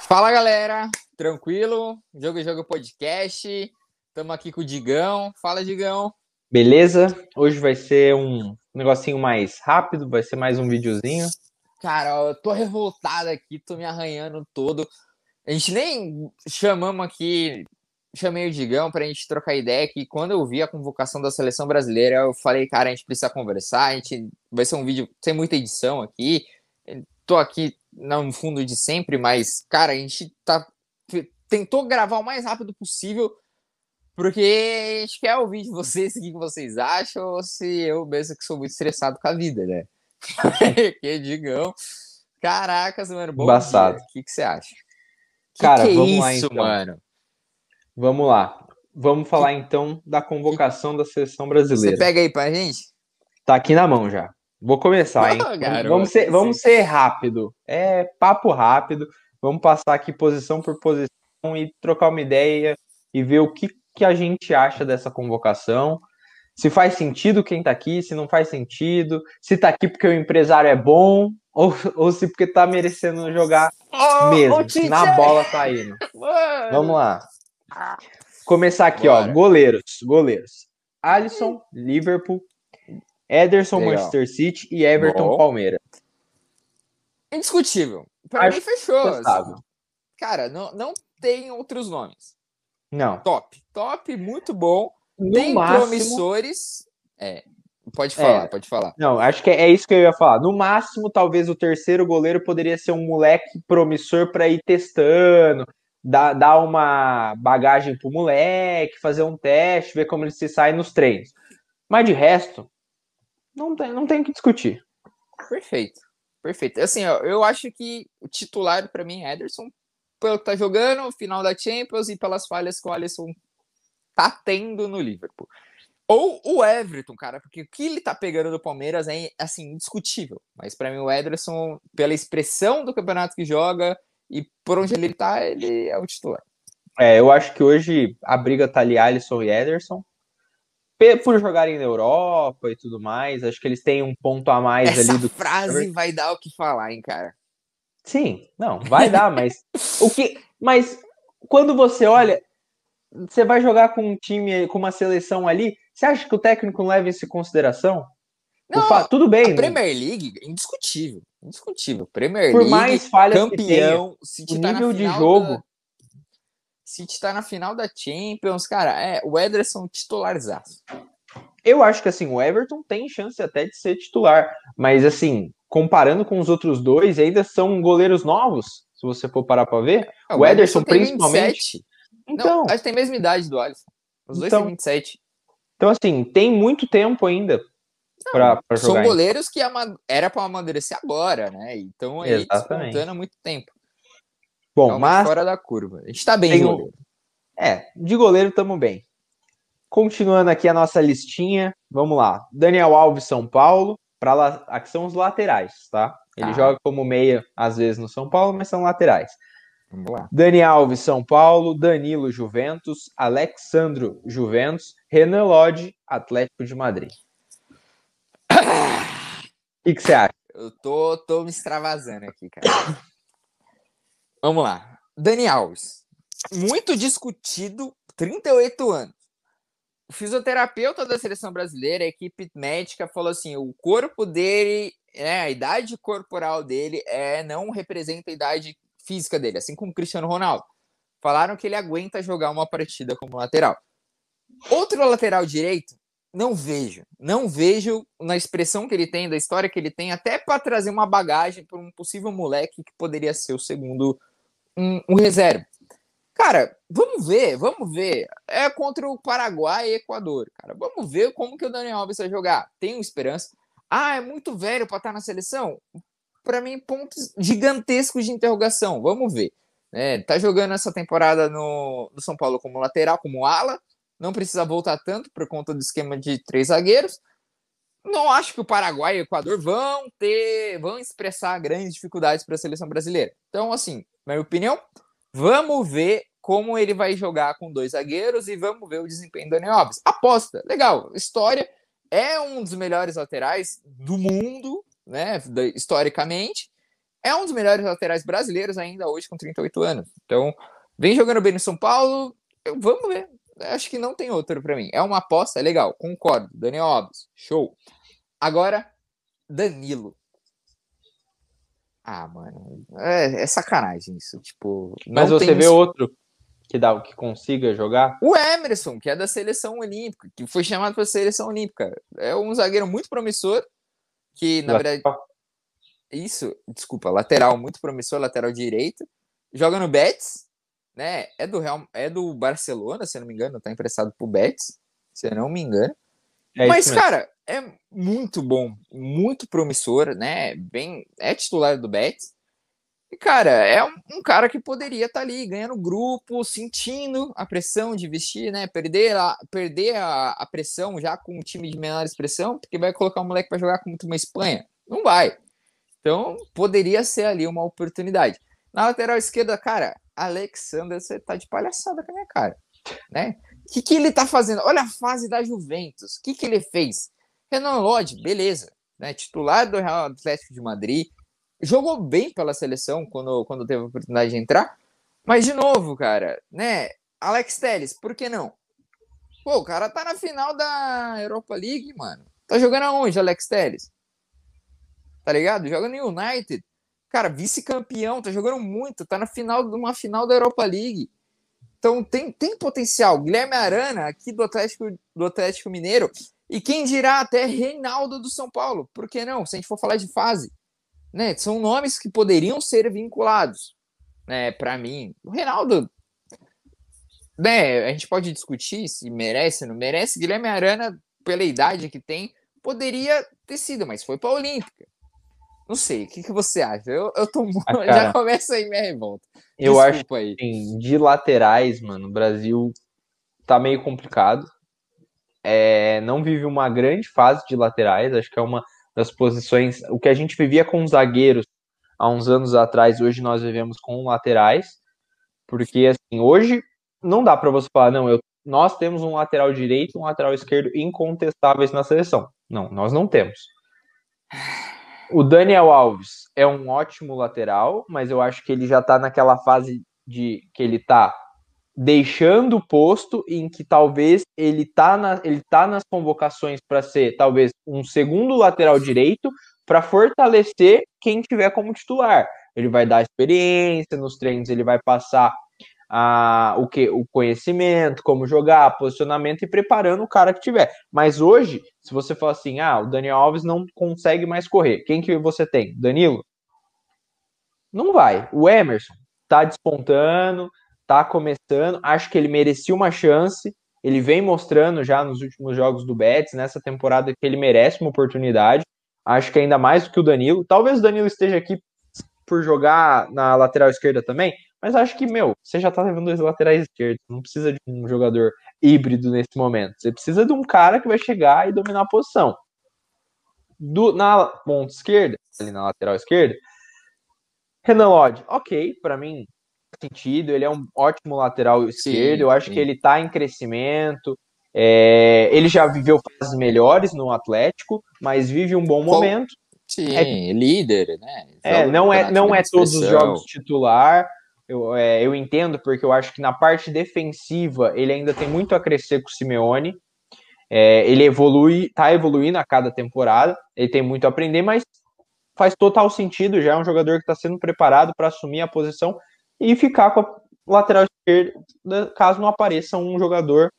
Fala galera, tranquilo? Jogo e Jogo Podcast. Estamos aqui com o Digão. Fala, Digão. Beleza? Hoje vai ser um negocinho mais rápido, vai ser mais um videozinho. Cara, eu tô revoltado aqui, tô me arranhando todo. A gente nem chamamos aqui, chamei o Digão pra gente trocar ideia, que quando eu vi a convocação da seleção brasileira, eu falei, cara, a gente precisa conversar, a gente vai ser um vídeo sem muita edição aqui. Tô aqui no fundo de sempre, mas, cara, a gente tá tentou gravar o mais rápido possível, porque a gente quer ouvir de vocês o que vocês acham, ou se eu mesmo que sou muito estressado com a vida, né? que digam. Caracas, mano, bom Embaçado. O que, que você acha? Que Cara, que é vamos isso, lá, então. mano? Vamos lá. Vamos falar então da convocação da seleção brasileira. Você pega aí pra gente? Tá aqui na mão já. Vou começar, hein? Ah, garoto, vamos, ser, vamos sim. ser rápido. É papo rápido. Vamos passar aqui posição por posição e trocar uma ideia e ver o que, que a gente acha dessa convocação. Se faz sentido quem tá aqui, se não faz sentido, se tá aqui porque o empresário é bom, ou, ou se porque tá merecendo jogar mesmo. se na bola tá indo. Mano. Vamos lá. Começar aqui, Bora. ó. Goleiros. Goleiros. Alisson, Liverpool. Ederson, Legal. Manchester City e Everton, Bom. Palmeiras. Indiscutível. Pra Acho mim fechou. Assim. Cara, não, não tem outros nomes. Não. Top. Top, muito bom. No tem máximo. promissores. É. Pode falar, É. pode falar. Não, acho que é isso que eu ia falar. No máximo, talvez o terceiro goleiro poderia ser um moleque promissor para ir testando, dar, dar uma bagagem pro moleque, fazer um teste, ver como ele se sai nos treinos. Mas de resto, não tem, não tem o que discutir. Perfeito. Perfeito. Assim, ó, eu acho que o titular pra mim é Ederson, pelo que tá jogando, final da Champions e pelas falhas que o Alisson tá tendo no Liverpool. Ou o Everton, cara, porque o que ele tá pegando do Palmeiras é, assim, indiscutível. Mas pra mim o Ederson, pela expressão do campeonato que joga e por onde ele tá, ele é o titular. É, eu acho que hoje a briga tá ali Alisson e Ederson. Por jogarem na Europa e tudo mais, acho que eles têm um ponto a mais Essa ali do frase vai dar o que falar, hein, cara. Sim, não, vai dar, mas o que, mas quando você olha, você vai jogar com um time, com uma seleção ali, você acha que o técnico leva isso em consideração? Não, fa- Tudo bem, A Premier League, indiscutível. Indiscutível. Premier por League, mais falhas que tenha, campeão, City o nível de jogo, da- City tá na final da Champions, cara, é, o Ederson titularzaço. eu acho que assim, o Everton tem chance até de ser titular, mas assim, comparando com os outros dois, ainda são goleiros novos, se você for parar para ver. Ah, O Ederson, tem principalmente. 27. Então, Não, acho que tem a mesma idade do Alisson. Os dois Então, têm 27. então assim, tem muito tempo ainda para São jogar. goleiros que ama- era pra amadurecer agora, né? Então aí Exatamente. despontando há muito tempo. Bom, Realmente mas fora da curva. A gente tá bem, Tem um- goleiro. É, de goleiro tamo bem. Continuando aqui a nossa listinha, vamos lá. Daniel Alves, São Paulo, para lá, aqui são os laterais, tá? Ele Tá. joga como meia às vezes no São Paulo, mas são laterais. Vamos lá. Dani Alves, São Paulo, Danilo, Juventus, Alexandro, Juventus, Renan Lodge, Atlético de Madrid. O que que você acha? Eu tô, tô me extravasando aqui, cara. Vamos lá. Dani Alves. Muito discutido, 38 anos. O fisioterapeuta da seleção brasileira, a equipe médica, falou assim: o corpo dele, né, a idade corporal dele é, não representa a idade física dele, assim como o Cristiano Ronaldo. Falaram que ele aguenta jogar uma partida como lateral. Outro lateral direito, não vejo. Não vejo na expressão que ele tem, da história que ele tem, até para trazer uma bagagem para um possível moleque que poderia ser o segundo, um, um reserva. Cara, vamos ver, vamos ver. É contra o Paraguai e Equador, cara. Vamos ver como que o Daniel Alves vai jogar. Tenho esperança. Ah, é muito velho para estar na seleção? Para mim, pontos gigantescos de interrogação. Vamos ver. É, tá jogando essa temporada no, no São Paulo como lateral, como ala. Não precisa voltar tanto por conta do esquema de três zagueiros. Não acho que o Paraguai e o Equador vão ter, vão expressar grandes dificuldades para a seleção brasileira. Então, assim, na minha opinião, vamos ver como ele vai jogar com dois zagueiros e vamos ver o desempenho do Daniel Alves. Aposta, legal. História é um dos melhores laterais do mundo, né? Historicamente. é um dos melhores laterais brasileiros ainda hoje com 38 anos. Então, vem jogando bem no São Paulo, vamos ver. Acho que não tem outro para mim. É uma aposta, é legal, concordo. Daniel Alves, show. Agora, Danilo. Ah, mano, é, é sacanagem isso. Tipo, mas você vê outro que dá que consiga jogar? O Emerson, que é da seleção olímpica, que foi chamado para a seleção olímpica. É um zagueiro muito promissor, que na verdade isso, desculpa, lateral muito promissor, lateral direito. Joga no Betis, né? É do Real, é do Barcelona, se não me engano, tá emprestado pro Betis, se eu não me engano. É Mas, cara, é muito bom, muito promissor, né? Bem, é titular do Betis. E, cara, é um, um cara que poderia estar tá ali ganhando grupo, sentindo a pressão de vestir, né? Perder a, perder a, a pressão já com um time de menor expressão, porque vai colocar o moleque para jogar com uma Espanha. Não vai. Então, poderia ser ali uma oportunidade. Na lateral esquerda, cara, Alexander, você tá de palhaçada com a minha cara, né? O que, que ele tá fazendo? Olha a fase da Juventus. O que, que ele fez? Renan Lodge, beleza, né? Titular do Real Atlético de Madrid. Jogou bem pela seleção quando, quando teve a oportunidade de entrar. Mas, de novo, cara, né? Alex Telles, por que não? Pô, o cara tá na final da Europa League, mano. Tá jogando aonde, Alex Telles? Tá ligado? Joga no United. Cara, vice-campeão, tá jogando muito, tá na final de uma final da Europa League. Então tem, tem potencial. Guilherme Arana, aqui do Atlético, do Atlético Mineiro, e quem dirá até Reinaldo do São Paulo. Por que não? Se a gente for falar de fase. Né? São nomes que poderiam ser vinculados. Né, para mim, o Reinaldo, né, a gente pode discutir se merece não merece. Guilherme Arana, pela idade que tem, poderia ter sido, mas foi para a Olímpica. Não sei, o que, que você acha? Eu, eu tô ah, cara, já começa aí minha revolta. Eu Desculpa acho aí. que de laterais, mano, o Brasil tá meio complicado. É, não vive uma grande fase de laterais, acho que é uma das posições. O que a gente vivia com zagueiros há uns anos atrás, hoje nós vivemos com laterais, porque assim, hoje não dá para você falar, não, eu, nós temos um lateral direito e um lateral esquerdo incontestáveis na seleção. Não, nós não temos. O Daniel Alves é um ótimo lateral, mas eu acho que ele já tá naquela fase de que ele tá deixando o posto em que talvez ele tá, na, ele tá nas convocações para ser talvez um segundo lateral direito para fortalecer quem tiver como titular. Ele vai dar experiência nos treinos, ele vai passar a, o que o conhecimento, como jogar, posicionamento e preparando o cara que tiver. Mas hoje, se você falar assim, ah, o Daniel Alves não consegue mais correr, quem que você tem? Danilo? Não vai. O Emerson tá despontando, tá começando, acho que ele merecia uma chance. Ele vem mostrando já nos últimos jogos do Betis, nessa temporada, que ele merece uma oportunidade. Acho que ainda mais do que o Danilo. Talvez o Danilo esteja aqui por jogar na lateral esquerda também, mas acho que, meu, você já tá levando dois laterais esquerdos. Não precisa de um jogador híbrido nesse momento. Você precisa de um cara que vai chegar e dominar a posição. Do, na ponta esquerda, ali na lateral esquerda, Renan Lodge, ok, para mim sentido. Ele é um ótimo lateral esquerdo. Sim, eu acho sim. que ele tá em crescimento. É, ele já viveu fases melhores no Atlético, mas vive um bom momento. Sim, é, líder, né? É, não é, não é todos os jogos titular. Eu, é, eu entendo, porque eu acho que na parte defensiva ele ainda tem muito a crescer com o Simeone. É, ele evolui, tá evoluindo a cada temporada, ele tem muito a aprender, mas faz total sentido. Já é um jogador que está sendo preparado para assumir a posição e ficar com a lateral esquerda, caso não apareça um jogador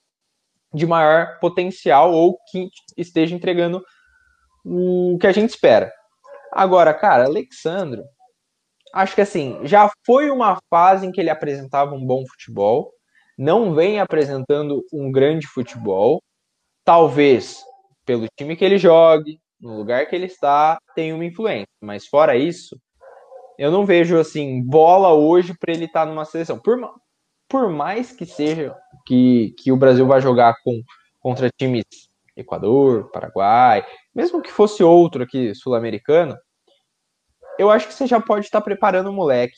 de maior potencial ou que esteja entregando o que a gente espera. Agora, cara, Alexandro, acho que assim, já foi uma fase em que ele apresentava um bom futebol, não vem apresentando um grande futebol, talvez pelo time que ele jogue, no lugar que ele está, tenha uma influência, mas fora isso, eu não vejo assim bola hoje para ele estar tá numa seleção. Por, por mais que seja que, que o Brasil vai jogar com contra times Equador, Paraguai, mesmo que fosse outro aqui sul-americano, eu acho que você já pode estar preparando o moleque.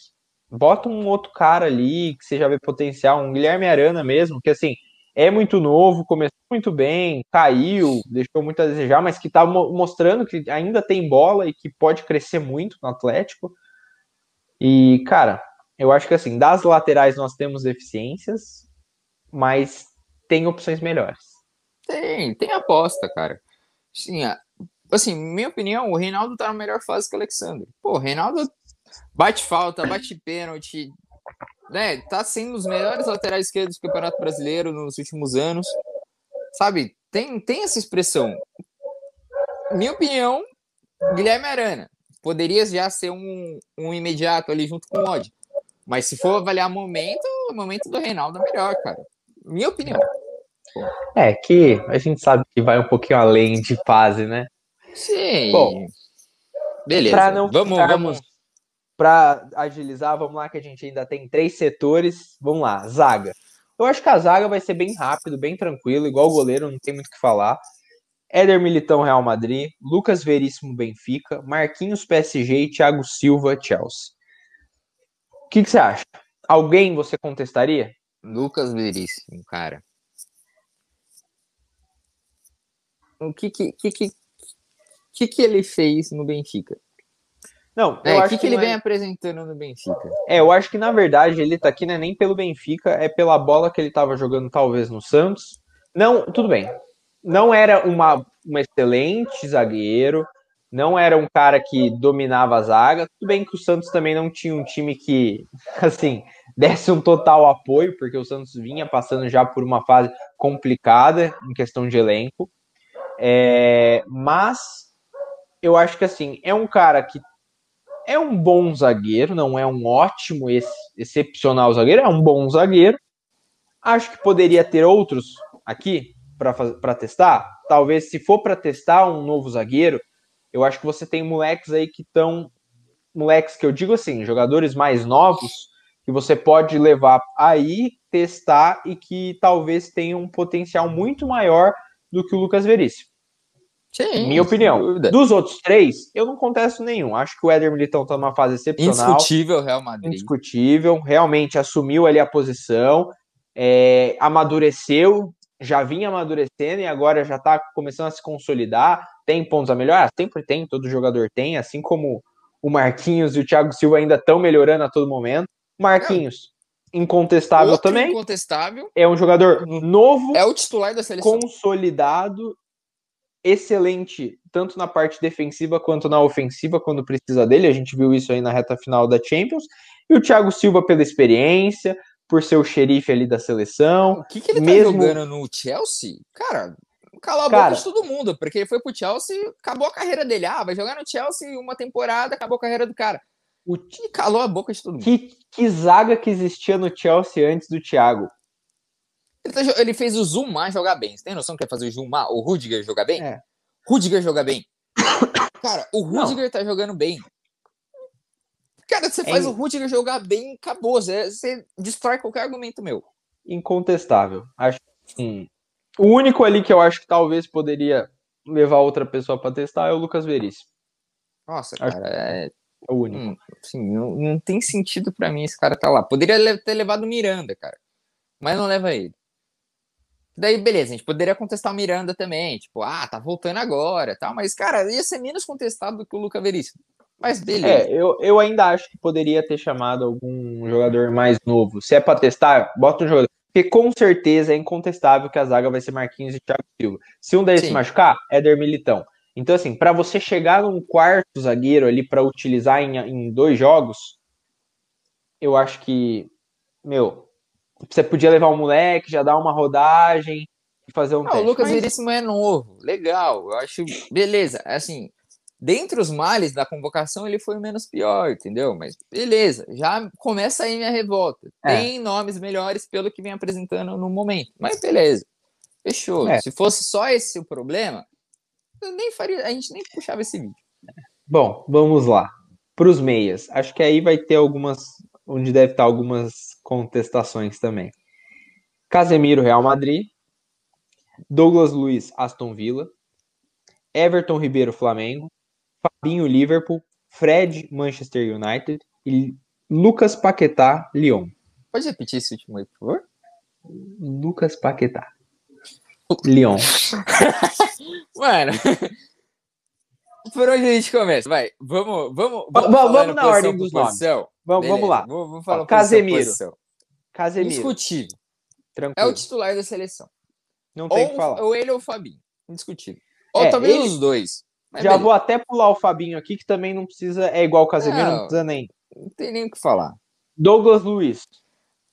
Bota um outro cara ali que você já vê potencial, um Guilherme Arana mesmo, que assim, é muito novo, começou muito bem, caiu, deixou muito a desejar, mas que está mostrando que ainda tem bola e que pode crescer muito no Atlético. E, cara, eu acho que assim, das laterais nós temos deficiências, mas tem opções melhores. Tem, tem aposta, cara. Sim, assim, minha opinião, o Reinaldo tá na melhor fase que o Alexandre. Pô, o Reinaldo bate falta, bate pênalti, né? Tá sendo os melhores laterais esquerdos do Campeonato Brasileiro nos últimos anos. Sabe? Tem, tem essa expressão. Minha opinião, Guilherme Arana. Poderia já ser um, um imediato ali junto com o Odd. Mas se for avaliar momento, o momento do Reinaldo é melhor, cara. Minha opinião. É que a gente sabe que vai um pouquinho além de fase, né? Sim. Bom, beleza. Vamos, ficarmos, vamos. Para agilizar, vamos lá que a gente ainda tem três setores. Vamos lá, zaga. Eu acho que a zaga vai ser bem rápido, bem tranquilo, igual o goleiro, não tem muito o que falar. Éder Militão, Real Madrid, Lucas Veríssimo, Benfica, Marquinhos, PSG e Thiago Silva, Chelsea. O que, que você acha? Alguém você contestaria? Lucas Veríssimo, cara. O que que, que, que, que, que ele fez no Benfica? Não, É, o acho que, que ele não vem é... apresentando no Benfica? É, eu acho que na verdade ele tá aqui não é nem pelo Benfica, é pela bola que ele tava jogando talvez no Santos. Não, tudo bem. Não era uma, um excelente zagueiro, não era um cara que dominava a zaga. Tudo bem que o Santos também não tinha um time que, assim, desse um total apoio, porque o Santos vinha passando já por uma fase complicada em questão de elenco. É, mas eu acho que assim, é um cara que é um bom zagueiro, não é um ótimo, ex excepcional zagueiro, é um bom zagueiro. Acho que poderia ter outros aqui para testar. Talvez, se for para testar um novo zagueiro, eu acho que você tem moleques aí que estão. Moleques que eu digo assim, jogadores mais novos, que você pode levar aí, testar e que talvez tenham um potencial muito maior do que o Lucas Veríssimo. Sim, Minha opinião. Dos outros três, eu não contesto nenhum. Acho que o Éder Militão tá numa fase excepcional. Indiscutível Real Madrid. Indiscutível. Realmente assumiu ali a posição. é, amadureceu. Já vinha amadurecendo e agora já tá começando a se consolidar. Tem pontos a melhorar? Sempre tem, todo jogador tem. Assim como o Marquinhos e o Thiago Silva ainda estão melhorando a todo momento. Marquinhos, incontestável Outro também. incontestável É um jogador novo é o titular da seleção. consolidado, excelente, tanto na parte defensiva quanto na ofensiva, quando precisa dele. A gente viu isso aí na reta final da Champions. E o Thiago Silva, pela experiência, por ser o xerife ali da seleção. O que, que ele Mesmo- tá jogando no Chelsea? Cara, calou a Cara- boca de todo mundo, porque ele foi pro Chelsea, acabou a carreira dele. Ah, vai jogar no Chelsea uma temporada, acabou a carreira do cara. O E calou a boca de todo mundo. que, que zaga que existia no Chelsea antes do Thiago? Ele, tá ele fez o Zuma jogar bem. Você tem noção que é fazer o Zuma, o Rudiger jogar bem? É. Rudiger jogar bem. Cara, o Não. Rudiger tá jogando bem. Cara, você É faz o Rudiger jogar bem, acabou. Você, você destrói qualquer argumento meu. Incontestável. Acho que o único ali que eu acho que talvez poderia levar outra pessoa para testar é o Lucas Veríssimo. Nossa, Acho- cara, é, É o único. Hum, assim, não, não tem sentido pra mim esse cara tá lá. Poderia ter levado o Miranda, cara. Mas não leva ele. Daí, beleza, a gente poderia contestar o Miranda também. Tipo, ah, tá voltando agora tal. Mas, cara, ia ser menos contestado do que o Luca Veríssimo. Mas beleza. É, eu, eu ainda acho que poderia ter chamado algum jogador mais novo. Se é pra testar, bota um jogador. Porque com certeza é incontestável que a zaga vai ser Marquinhos e Thiago Silva. Se um deles Sim. se machucar, Éder Militão. Então, assim, pra você chegar num quarto zagueiro ali pra utilizar em, em dois jogos, eu acho que, meu, você podia levar um moleque, já dar uma rodagem e fazer um Ah, o teste. Lucas Mas- Veríssimo é novo. Legal. Eu acho. Beleza. Assim, dentre os males da convocação, ele foi o menos pior, entendeu? Mas beleza. Já começa aí minha revolta. É. Tem nomes melhores pelo que vem apresentando no momento. Mas beleza. Fechou. É. Se fosse só esse o problema, eu nem faria. A gente nem puxava esse vídeo. Bom, vamos lá. Para os meias. Acho que aí vai ter algumas. Onde deve estar algumas contestações também. Casemiro, Real Madrid. Douglas Luiz, Aston Villa. Everton Ribeiro, Flamengo. Fabinho, Liverpool. Fred, Manchester United. E Lucas Paquetá, Lyon. Pode repetir esse último aí, por favor? Lucas Paquetá. Lyon. Mano. Por onde a gente começa? Vai, vamos, vamos, vamos, vamos na ordem dos nomes. Vamos, vamos lá. Vamos, vamos falar Casemiro. Casemiro. Indiscutível. Tranquilo. É o titular da seleção. Não tem ou, que falar. Ou ele ou o Fabinho. Indiscutível. Ou É, talvez ele- os dois. Já beleza, vou até pular o Fabinho aqui, que também não precisa. É igual o Casemiro, não, Não. precisa nem. Não tem nem o que falar. Douglas Luiz.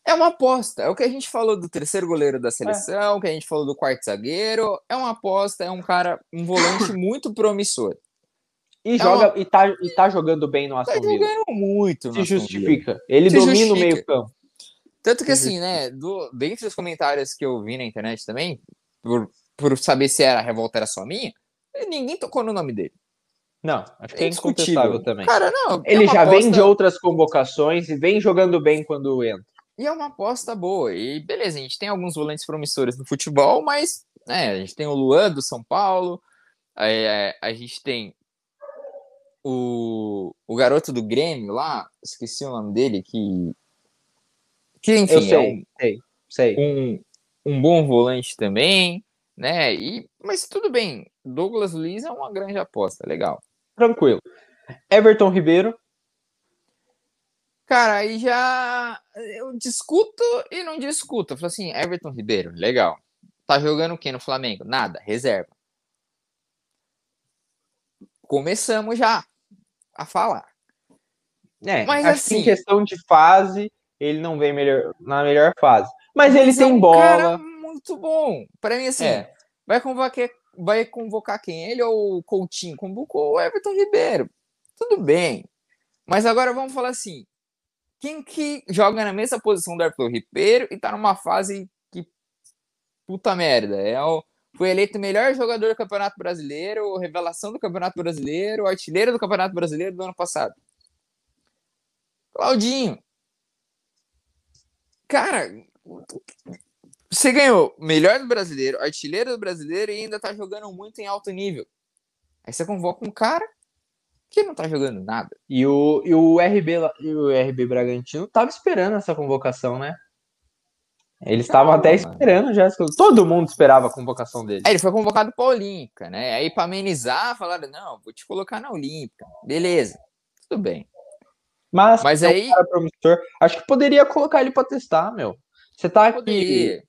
É uma aposta. É o que a gente falou do terceiro goleiro da seleção, o que a gente falou do quarto zagueiro. É uma aposta, é um cara, um volante muito promissor. E, É joga, e, tá, e tá jogando bem no Tá Aston Villa. jogando muito. no Se justifica. Ele Se domina o justifica. meio-campo. Tanto que assim, né, do, dentre os comentários que eu vi na internet também, por, por saber se era a revolta era só minha, ninguém tocou no nome dele. Não, acho que é indiscutível. incontestável também. Cara, não. é Ele uma já vem aposta- de outras convocações e vem jogando bem quando entra. E é uma aposta boa. E beleza, a gente tem alguns volantes promissores no futebol, mas né, a gente tem o Luan do São Paulo, é, a gente tem o, o garoto do Grêmio lá, esqueci o nome dele, que. Que enfim, Eu é sei, um, sei, sei. um, um bom volante também, né? E, mas tudo bem, Douglas Luiz é uma grande aposta, legal. Tranquilo. Everton Ribeiro. Cara, aí já eu discuto e não discuto. Eu falo assim, Everton Ribeiro, legal. Tá jogando o quê no Flamengo? Nada, reserva. Começamos já a falar. É, Mas assim- em questão de fase, ele não vem melhor, na melhor fase. Mas ele Mas é tem um bola. cara muito bom. Pra mim, assim, É. vai, convocar, vai convocar quem? Ele ou o Coutinho? Convocou o Everton Ribeiro. Tudo bem. Mas agora vamos falar assim: quem que joga na mesma posição do Everton Ribeiro e tá numa fase que puta merda? É o, foi eleito melhor jogador do Campeonato Brasileiro, revelação do Campeonato Brasileiro, artilheiro do Campeonato Brasileiro do ano passado. Claudinho. Cara, você ganhou melhor do brasileiro, artilheiro do brasileiro e ainda tá jogando muito em alto nível. Aí você convoca um cara que não tá jogando nada. E o, e o RB e o RB Bragantino tava esperando essa convocação, né? Eles estavam até esperando já. Todo mundo esperava a convocação dele. Aí ele foi convocado pra Olímpica, né? Aí pra amenizar, falaram: não, vou te colocar na Olímpica. Beleza, tudo bem. Mas, Mas é um aí- cara promissor. Acho que poderia colocar ele pra testar, meu. Você tá aqui. Poderia.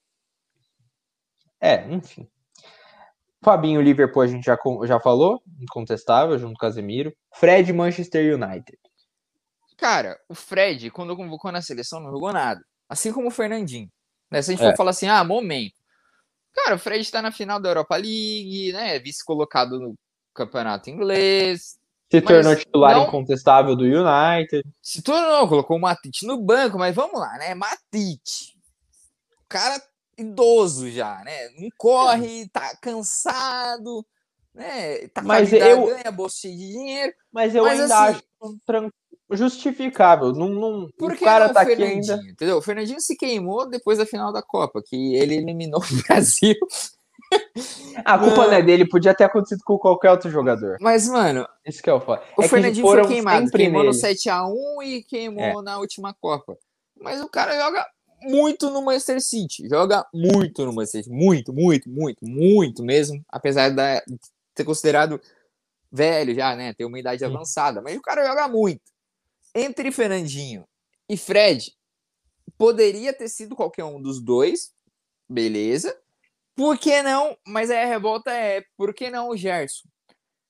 É, enfim. Fabinho Liverpool a gente já, já falou, incontestável, junto com o Casemiro. Fred Manchester United. Cara, o Fred, quando convocou na seleção, não jogou nada. Assim como o Fernandinho. Né? Se a gente É. for falar assim, ah, momento. Cara, o Fred tá na final da Europa League, né? Vice-colocado no campeonato inglês. Se tornou titular não- incontestável do United. Se tornou, colocou o Matite no banco, mas vamos lá, né? Matite. O cara idoso já, né? Não corre, tá cansado, né? Tá Mas eu- ganha bolsa de dinheiro. Mas eu Mas ainda assim- acho tran- justificável. Não, não, Por o que cara não tá o aqui ainda. Entendeu? O Fernandinho se queimou depois da final da Copa, que ele eliminou o Brasil. A culpa Não. não é dele, podia ter acontecido com qualquer outro jogador. Mas, mano, Isso que é o foda. o é que Fernandinho foram foi queimado. Queimou no nele. 7x1 e queimou É. na última Copa. Mas o cara joga muito no Manchester City. Joga muito no Manchester City. Muito, muito, muito, muito mesmo. Apesar de ser considerado velho já, né? Ter uma idade Sim. avançada. Mas o cara joga muito. Entre Fernandinho e Fred, poderia ter sido qualquer um dos dois. Beleza. Por que não? Mas aí a revolta é, por que não o Gerson?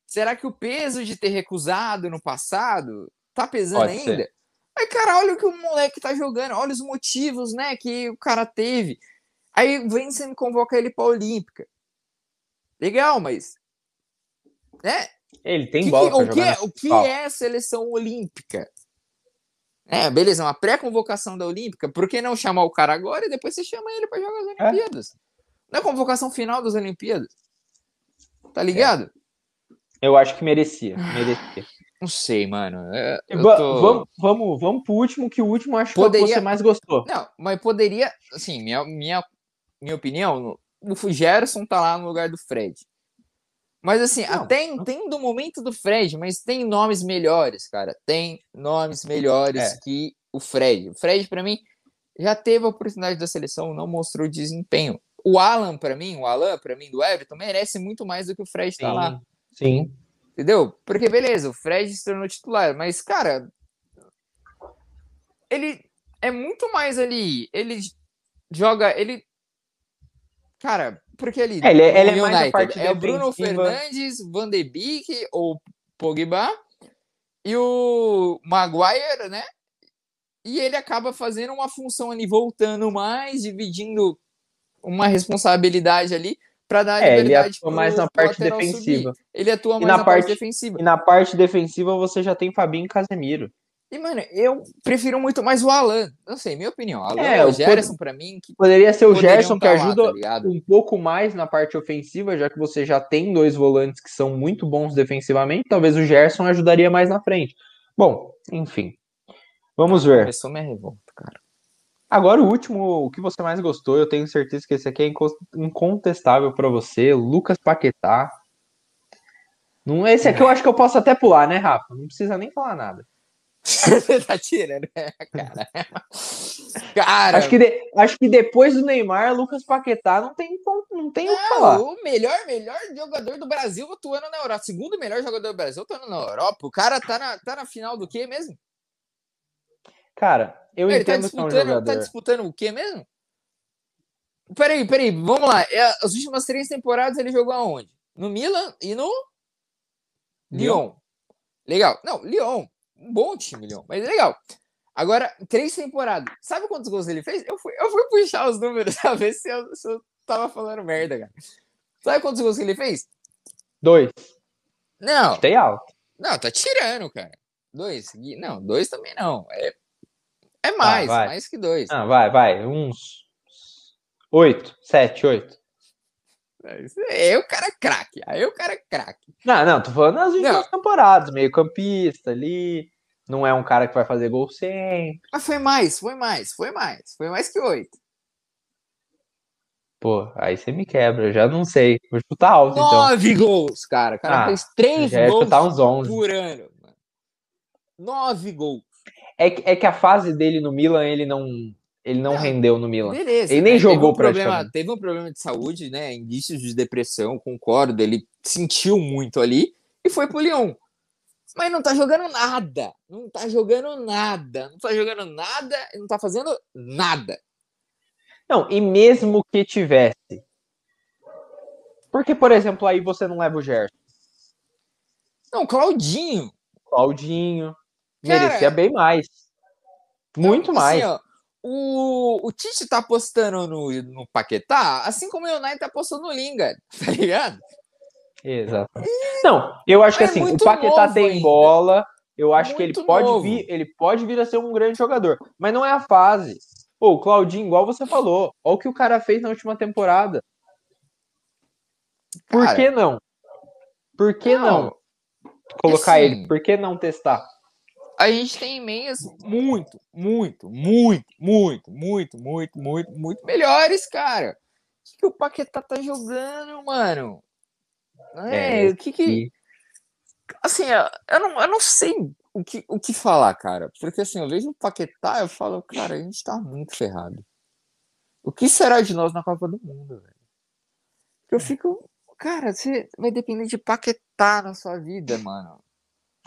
Será que o peso de ter recusado no passado tá pesando Pode ser. ainda? Aí, cara, olha o que o moleque tá jogando, olha os motivos, né, que o cara teve. Aí vem me convoca ele pra Olímpica. Legal, mas. Né? Ele tem que- bola que- pra o que, na é- o que é a seleção olímpica? É, beleza, uma pré-convocação da Olímpica. Por que não chamar o cara agora e depois você chama ele pra jogar as É. Olimpíadas? Não é convocação final das Olimpíadas. Tá ligado? Eu acho que merecia. Merecia. Não sei, mano. É, eu tô- vamos, vamos, vamos pro último, que o último acho que é o que Poderia- você mais gostou. Não, mas poderia. Assim, minha, minha, minha opinião, o Gerson tá lá no lugar do Fred. Mas assim, Não, até entendo o momento do Fred, mas tem nomes melhores, cara. Tem nomes melhores É. que o Fred. O Fred, pra mim, já teve a oportunidade da seleção, não mostrou desempenho. O Alan, pra mim, o Alan, pra mim, do Everton, merece muito mais do que o Fred tá lá. Sim. Entendeu? Porque, beleza, o Fred se tornou titular, mas, cara, ele é muito mais ali. Ele joga. Ele. Cara, porque ali. É, ele, é- ele é mais a United parte é o Bruno. Fernandes, Van de Beek ou Pogba e o Maguire, né? E ele acaba fazendo uma função ali, voltando mais, dividindo uma responsabilidade ali para dar É, ele liberdade atua pro- mais na parte defensiva. subir. Ele atua mais na na, parte parte- defensiva. E na parte defensiva você já tem Fabinho e Casemiro. E, mano, eu prefiro muito mais o Alan. Não sei, minha opinião. Alan É, o Gerson, pra mim, que Poderia ser o Gerson que tá lá, ajuda tá ligado? um pouco mais na parte ofensiva, já que você já tem dois volantes que são muito bons defensivamente. Talvez o Gerson ajudaria mais na frente. Bom, enfim. Vamos ver. Começou minha revolta, cara. Agora o último, o que você mais gostou, eu tenho certeza que esse aqui é inco- incontestável pra você, Lucas Paquetá. Não, esse aqui eu acho que eu posso até pular, né, Rafa? Não precisa nem falar nada. Tá tirando, né, cara? Cara, Acho que, de- acho que depois do Neymar, Lucas Paquetá não tem, não tem o que falar. o melhor, melhor jogador do Brasil atuando na Europa. Segundo melhor jogador do Brasil atuando na Europa. O cara tá na, tá na final do quê mesmo? Cara, eu Ele tá entendo que é um disputando, jogador. tá disputando o quê mesmo? Peraí, peraí, vamos lá. É, As últimas três temporadas ele jogou aonde? No Milan e no Lyon. Legal. Não, Lyon. Um bom time, Lyon. Mas é legal. Agora, três temporadas. Sabe quantos gols ele fez? Eu fui, eu fui puxar os números pra ver se eu, se eu tava falando merda, cara. Sabe quantos gols que ele fez? Dois. Não, Tem alto. não, tá tirando, cara. Dois. Não, dois também não. É, é mais, vai. mais que dois. Ah, vai, vai. Uns. Oito, sete, oito. Aí o cara é craque. Aí o cara é craque. Não, não, tô falando nas últimas temporadas, meio campista ali. Não é um cara que vai fazer gol sempre. Mas foi mais, foi mais, foi mais. Foi mais que oito. Pô, aí você me quebra, eu já não sei. Vou chutar alto, então. Nove gols, cara. O cara Ah, fez três gols uns 11. por ano. mano. Nove gols. É que, é que a fase dele no Milan, ele não, ele não Não, rendeu no Milan. Beleza. Ele nem né? jogou teve um problema. Teve um problema de saúde, né? Indícios de depressão, concordo. Ele sentiu muito ali e foi pro Lyon. Mas não tá jogando nada. Não tá jogando nada. Não tá jogando nada e não tá fazendo nada. Não, e mesmo que tivesse. Porque, por exemplo, aí você não leva o Gerson. Não, Claudinho. Claudinho. Cara, merecia bem mais. Muito Assim, mais. ó, o, o Tite tá apostando no, no Paquetá, assim como o United tá apostando no Lingard, tá ligado? Exato. Não, eu acho que É assim, o muito Paquetá tem ainda. bola. Eu acho que ele Muito pode novo. vir, ele pode vir a ser um grande jogador, mas não é a fase. Pô, o Claudinho, igual você falou, olha o que o cara fez na última temporada. Por Cara, que não? Por que não, colocar assim, ele? Por que não testar? A gente tem meias muito, muito, muito, muito, muito, muito, muito, muito melhores, cara. O que, que o Paquetá tá jogando, mano? É, É, o que que... Assim, eu eu não, eu não sei o que, o que falar, cara. Porque assim, eu vejo o Paquetá eu falo, cara, a gente tá muito ferrado. O que será de nós na Copa do Mundo, velho? Eu fico, cara, você vai depender de Paquetá na sua vida, mano.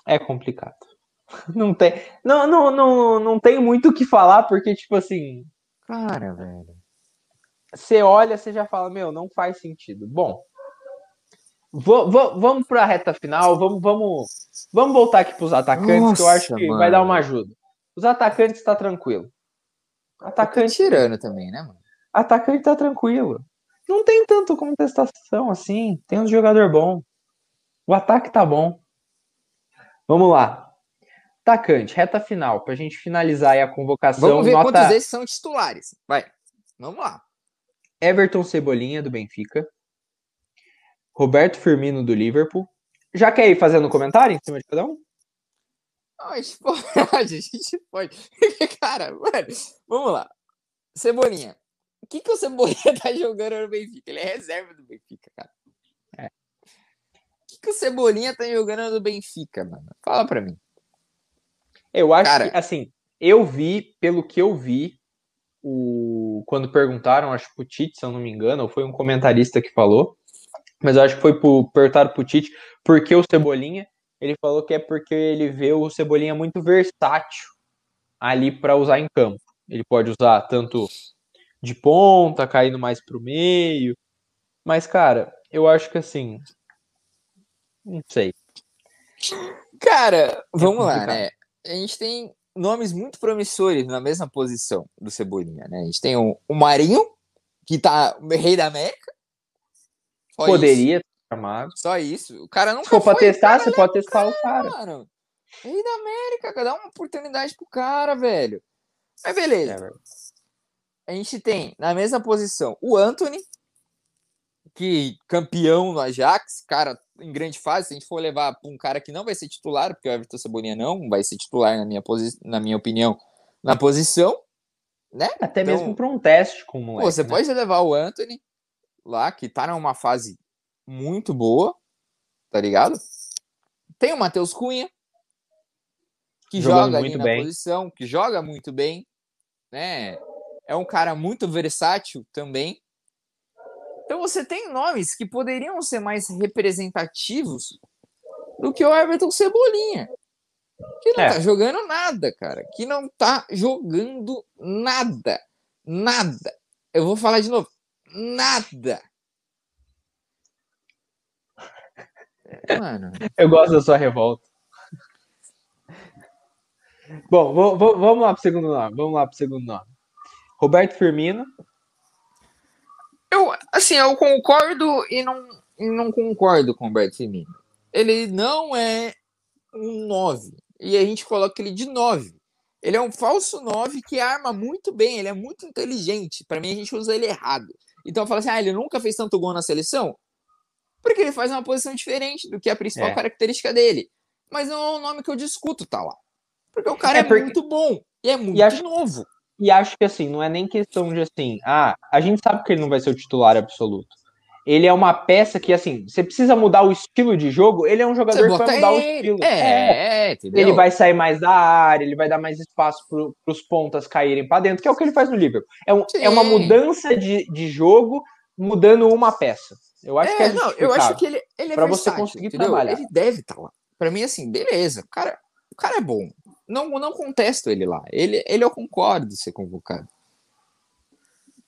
É complicado. Não tem, não, não, não, não tem muito o que falar, porque, tipo assim, Cara, velho. você olha, você já fala, meu, não faz sentido. Bom, vamos para a reta final, vamos, vamos, vamos voltar aqui para os atacantes, que eu acho Nossa, que vai dar mano. uma ajuda. Os atacantes tá tranquilo. Tá Atacante, tirando também, né, mano? atacante tá tranquilo. Não tem tanto contestação assim, tem um jogador bom. O ataque tá bom. Vamos lá. Atacante, reta final, pra gente finalizar aí a convocação. Vamos ver nota quantos desses são titulares. Vai. Vamos lá. Everton Cebolinha, do Benfica. Roberto Firmino, do Liverpool. Já quer ir fazendo comentário em cima de cada um? Não, a gente pode, a gente pode. Cara, mano, vamos lá. Cebolinha. O que, que o Cebolinha tá jogando no Benfica? Ele é reserva do Benfica, cara. É. O que, que o Cebolinha tá jogando no Benfica, mano? Fala pra mim. Eu acho Cara. que, assim, eu vi, pelo que eu vi, o... quando perguntaram, acho que o Tite, se eu não me engano, ou foi um comentarista que falou, Mas eu acho que foi pro, perguntaram pro Tite por que o Cebolinha. Ele falou que é porque ele vê o Cebolinha muito versátil ali para usar em campo. Ele pode usar tanto de ponta, caindo mais pro meio. Mas, cara, eu acho que assim. Não sei. Cara, vamos lá, né? A gente tem nomes muito promissores na mesma posição do Cebolinha, né? A gente tem o, o Marinho, que tá rei da América. Só Poderia isso. chamado. Só isso. O cara nunca Se for pra testar, você pode testar o cara. Mano. Rei da América, dá uma oportunidade pro cara, velho. Mas beleza. É, a gente tem na mesma posição o Anthony, que campeão no Ajax, cara em grande fase. Se a gente for levar para um cara que não vai ser titular, porque o Everton Cebolinha não vai ser titular, na minha, posi na minha opinião, na posição, né? Até então, mesmo para um teste com o moleque, Você né? pode levar o Anthony lá, que tá numa fase muito boa, tá ligado? Tem o Matheus Cunha, que Jogando joga ali na bem. posição, que joga muito bem, né? É um cara muito versátil também. Então você tem nomes que poderiam ser mais representativos do que o Everton Cebolinha. Que não é. tá jogando nada, cara. Que não tá jogando nada. Nada. Eu vou falar de novo. Nada. Mano. Eu gosto da sua revolta. Bom, vou, vou, vamos lá pro segundo nome. Vamos lá pro segundo nome. Roberto Firmino. Eu, assim, eu concordo e não, e não concordo com o Roberto Firmino. Ele não é um 9. E a gente coloca ele de 9. Ele é um falso 9 que arma muito bem, ele é muito inteligente. Para mim, a gente usa ele errado. Então fala assim: ah, ele nunca fez tanto gol na seleção? Porque ele faz uma posição diferente do que a principal é. característica dele. Mas não é um nome que eu discuto, tá lá. Porque o cara é, é porque... muito bom e é muito e acho... novo. E acho que assim, não é nem questão de assim, ah, a gente sabe que ele não vai ser o titular absoluto. Ele é uma peça que, assim, você precisa mudar o estilo de jogo, ele é um jogador que vai mudar ele. o estilo. É, é, Ele vai sair mais da área, ele vai dar mais espaço para os pontas caírem para dentro, que é o que ele faz no Liverpool. É, um, é uma mudança de, de jogo mudando uma peça. Eu acho é, que é não, eu acho que ele, ele é para você conseguir entendeu? trabalhar. Ele deve estar tá lá. Para mim, assim, beleza. O cara, o cara é bom não, não contesto ele lá. Ele, ele eu concordo de ser convocado.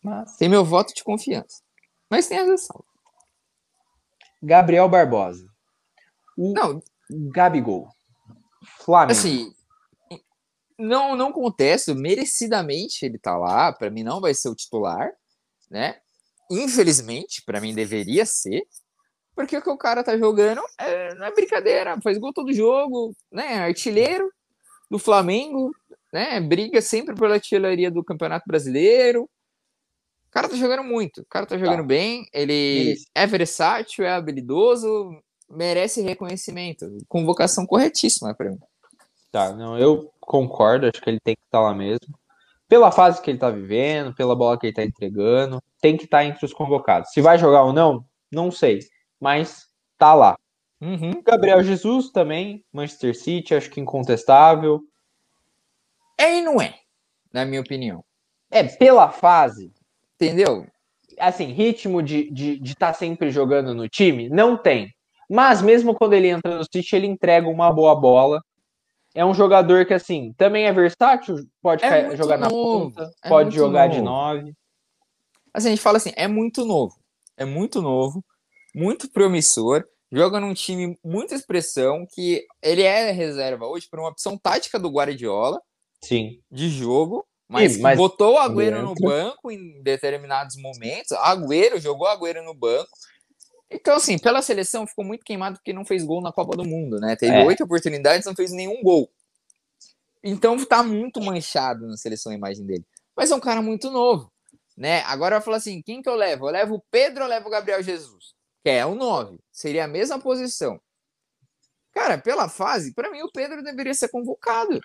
Mas tem meu voto de confiança. Mas tem a ressalva. Gabriel Barbosa. O não, Gabigol. Flamengo. Assim, não, não contesto, merecidamente ele tá lá, para mim não vai ser o titular, né? Infelizmente, para mim deveria ser, porque o que o cara tá jogando é, não é brincadeira, faz gol todo jogo, né? Artilheiro, do Flamengo, né? Briga sempre pela artilharia do Campeonato Brasileiro. O cara tá jogando muito, o cara tá jogando tá. bem, ele é versátil, é habilidoso, merece reconhecimento. Convocação corretíssima para mim. Tá, não, eu concordo, acho que ele tem que estar tá lá mesmo. Pela fase que ele tá vivendo, pela bola que ele tá entregando, tem que estar tá entre os convocados. Se vai jogar ou não, não sei, mas tá lá. Uhum. Gabriel Jesus também, Manchester City, acho que incontestável. É e não é, na minha opinião. É, pela fase. Entendeu? Assim, ritmo de estar de, de tá sempre jogando no time, não tem. Mas mesmo quando ele entra no City, ele entrega uma boa bola. É um jogador que, assim, também é versátil, pode é jogar novo. na ponta, é pode jogar novo. de nove. Assim, a gente fala assim, é muito novo. É muito novo, muito promissor joga num time muita expressão, que ele é reserva hoje por uma opção tática do Guardiola. Sim. De jogo. Mas, Sim, mas botou o Agüero no banco em determinados momentos. Agüero jogou Agüero no banco. Então, assim, pela seleção ficou muito queimado porque não fez gol na Copa do Mundo, né? Teve é. oito oportunidades, não fez nenhum gol. Então tá muito manchado na seleção a imagem dele. Mas é um cara muito novo, né? Agora eu falo assim, quem que eu levo? Eu levo o Pedro ou eu levo o Gabriel Jesus? que é o 9. Seria a mesma posição. Cara, pela fase, para mim o Pedro deveria ser convocado.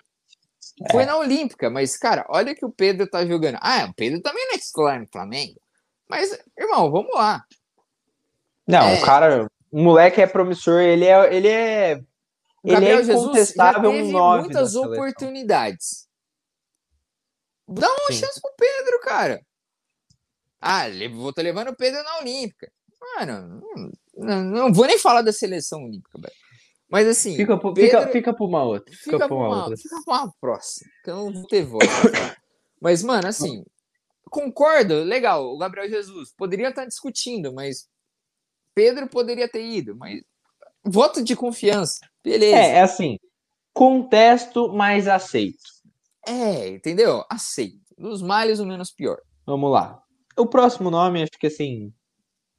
É. Foi na Olímpica, mas, cara, olha que o Pedro tá jogando. Ah, o Pedro também não é titular no Flamengo. Mas, irmão, vamos lá. Não, é... o cara, o moleque é promissor, ele é. Ele é... Ele é incontestável Jesus teve um muitas oportunidades. Dá uma Sim. chance pro Pedro, cara. Ah, vou estar levando o Pedro na Olímpica. Mano, Não, não vou nem falar da seleção olímpica, velho. Mas assim. Fica, Pedro- fica, fica por uma outra. Fica, Fica por uma uma, outra. fica uma próxima, que eu não vou ter voz. falar. mas, mano, assim, concordo, legal, o Gabriel Jesus poderia estar discutindo, mas Pedro poderia ter ido, mas voto de confiança, beleza. É, é assim. Contesto, mas aceito. É, entendeu? Aceito. Dos males, o menos pior. Vamos lá. O próximo nome, acho que assim.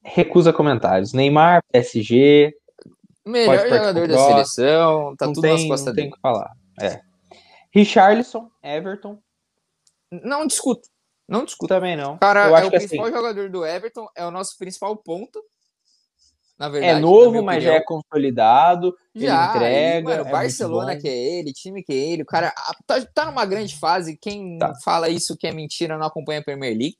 Recusa comentários. Neymar, PSG. Melhor jogador do da seleção, tá não tudo tem, nas costas não tem dele. o que falar. É. Richarlison, Everton. Não discuto, não discuto. Também não. O cara Eu é o assim, principal jogador do Everton, é o nosso principal ponto. Na verdade, é novo, mas já é consolidado. Já, entrega. mano, é Barcelona que é ele, time que é ele, o cara tá, tá numa grande fase. Quem Tá. fala isso que é mentira não acompanha a Premier League.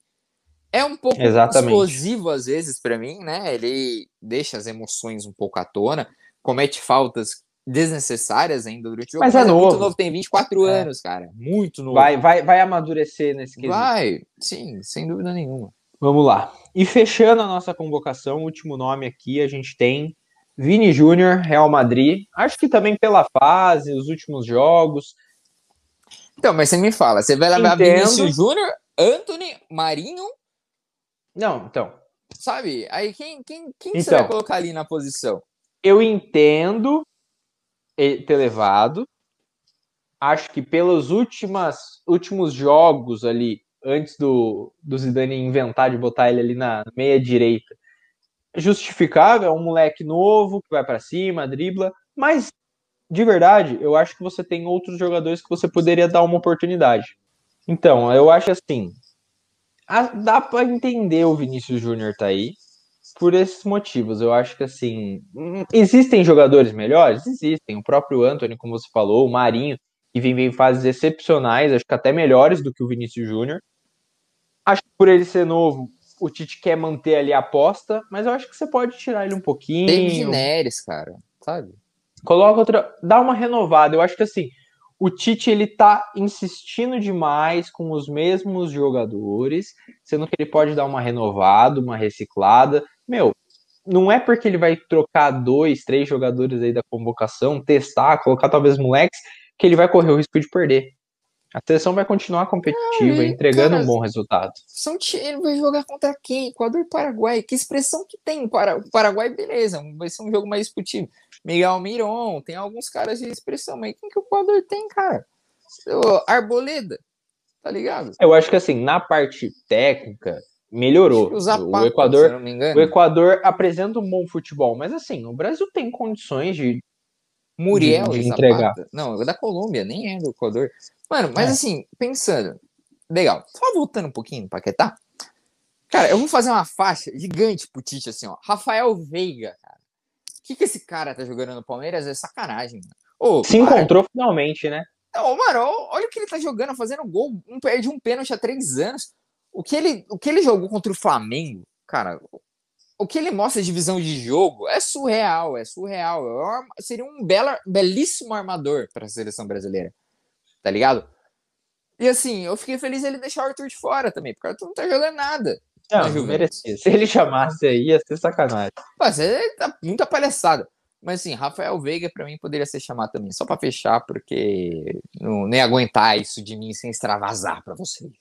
É um pouco Exatamente. explosivo às vezes pra mim, né? Ele deixa as emoções um pouco à tona, comete faltas desnecessárias ainda durante o jogo. Mas é muito novo. novo, tem 24 É. anos, cara. Muito novo. Vai, vai, vai amadurecer nesse quesito. Vai, sim, sem dúvida nenhuma. Vamos lá. E fechando a nossa convocação, o último nome aqui, a gente tem Vini Júnior, Real Madrid. Acho que também pela fase, os últimos jogos. Então, mas você me fala, você vai levar Entendo. Vinícius Júnior, Anthony, Marinho, Não, então. sabe? Aí quem, quem, quem você Então. vai colocar ali na posição? Eu entendo ter levado. Acho que pelos últimas, últimos jogos ali, antes do, do Zidane inventar de botar ele ali na meia direita, justificável, é um moleque novo que vai pra cima, dribla, mas de verdade, eu acho que você tem outros jogadores que você poderia dar uma oportunidade. Então, eu acho assim, a- dá pra entender o Vinícius Júnior tá aí por esses motivos. Eu acho que assim, hum, existem jogadores melhores? Existem. O próprio Anthony, como você falou, o Marinho, que vem em fases excepcionais, acho que até melhores do que o Vinícius Júnior. Acho que por ele ser novo, o Tite quer manter ali a aposta, mas eu acho que você pode tirar ele um pouquinho. David Neres, cara, sabe? Coloca outra, dá uma renovada. Eu acho que assim, o Tite ele tá insistindo demais com os mesmos jogadores, sendo que ele pode dar uma renovada, uma reciclada. Meu, não é porque ele vai trocar dois, três jogadores aí da convocação, testar, colocar talvez moleques, que ele vai correr o risco de perder. A seleção vai continuar competitiva, Ah, entregando cara, um bom resultado. São ele vai jogar contra quem? Equador e Paraguai. Que expressão que tem? Para, o Paraguai, beleza, vai ser um jogo mais discutível. Miguel Miron, tem alguns caras de expressão, mas quem que o Equador tem, cara? O Arboleda, tá ligado? Eu acho que assim, na parte técnica, melhorou. O Equador se eu não me engano. O Equador apresenta um bom futebol, mas assim, o Brasil tem condições de. Muriel de e. Zapata. Não, é da Colômbia, nem é do Equador. Mano, mas É. assim, pensando. Legal. Só voltando um pouquinho no Paquetá. Cara, eu vou fazer uma faixa gigante pro Tite, assim, ó. Rafael Veiga, cara. O que, que esse cara tá jogando no Palmeiras é sacanagem, mano. Ô, Se para. encontrou finalmente, né? Não, mano, olha o que ele tá jogando, fazendo gol. Um perde um pênalti há três anos. O que ele, o que ele jogou contra o Flamengo, cara, o que ele mostra de visão de jogo é surreal, é surreal. É um arma- seria um bela, belíssimo armador para a seleção brasileira, tá ligado? E assim, eu fiquei feliz ele deixar o Arthur de fora também, porque o Arthur não tá jogando nada. Não, não merecia. Se ele chamasse aí, ia ser sacanagem. Mas é tá muita palhaçada. Mas assim, Rafael Veiga pra mim poderia ser chamado também, só pra fechar, porque não nem aguentar isso de mim sem extravasar pra vocês.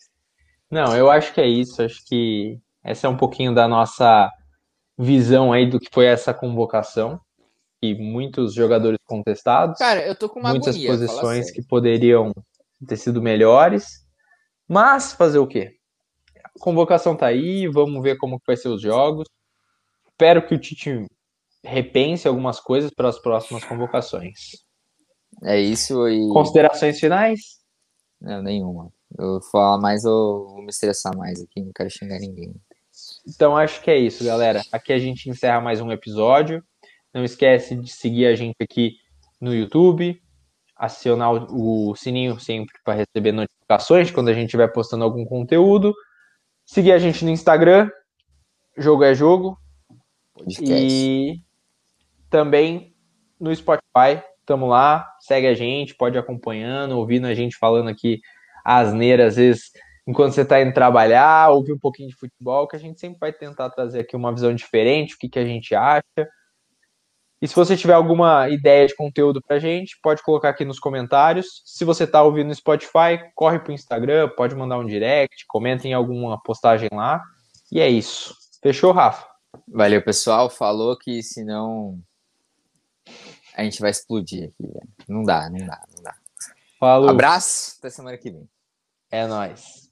Não, eu acho que é isso. Acho que essa é um pouquinho da nossa visão aí do que foi essa convocação. E muitos jogadores contestados, Cara, eu tô com uma muitas agonia, posições que poderiam ter sido melhores. Mas fazer o quê? A convocação tá aí, vamos ver como que vai ser os jogos. Espero que o Tite repense algumas coisas para as próximas convocações. É isso e. Considerações finais? Não, nenhuma. Eu vou falar mais, eu vou me estressar mais aqui, não quero xingar ninguém. Então acho que é isso, galera. Aqui a gente encerra mais um episódio. Não esquece de seguir a gente aqui no YouTube, acionar o sininho sempre para receber notificações quando a gente estiver postando algum conteúdo. Seguir a gente no Instagram, Jogo é Jogo, Podcast. e também no Spotify. Tamo lá, segue a gente, pode ir acompanhando, ouvindo a gente falando aqui asneira, às vezes enquanto você está indo trabalhar, ouvir um pouquinho de futebol, que a gente sempre vai tentar trazer aqui uma visão diferente, o que, que a gente acha. E se você tiver alguma ideia de conteúdo pra gente, pode colocar aqui nos comentários. Se você está ouvindo no Spotify, corre pro Instagram, pode mandar um direct, comenta em alguma postagem lá. E é isso. Fechou, Rafa? Valeu, pessoal. Falou que senão a gente vai explodir aqui. Não dá, não dá, não dá. Falou. Abraço, até semana que vem. É nóis.